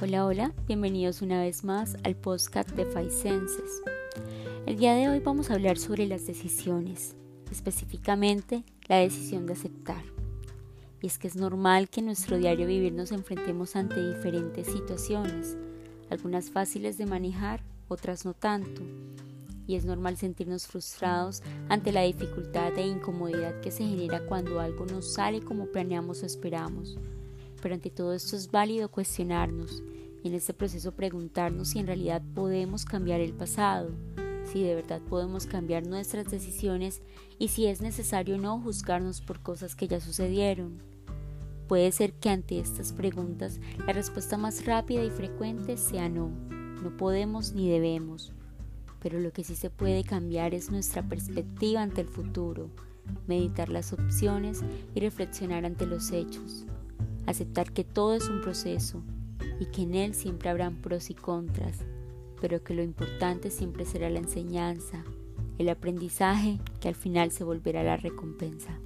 Hola, hola, bienvenidos una vez más al podcast de Five Senses. El día de hoy vamos a hablar sobre las decisiones, específicamente la decisión de aceptar. Y es que es normal que en nuestro diario vivir nos enfrentemos ante diferentes situaciones, algunas fáciles de manejar, otras no tanto. Y es normal sentirnos frustrados ante la dificultad e incomodidad que se genera cuando algo no sale como planeamos o esperamos pero ante todo esto es válido cuestionarnos en este proceso preguntarnos si en realidad podemos cambiar el pasado, si de verdad podemos cambiar nuestras decisiones y si es necesario no juzgarnos por cosas que ya sucedieron. Puede ser que ante estas preguntas la respuesta más rápida y frecuente sea no, no podemos ni debemos. Pero lo que sí se puede cambiar es nuestra perspectiva ante el futuro, meditar las opciones y reflexionar ante los hechos aceptar que todo es un proceso y que en él siempre habrán pros y contras, pero que lo importante siempre será la enseñanza, el aprendizaje que al final se volverá la recompensa.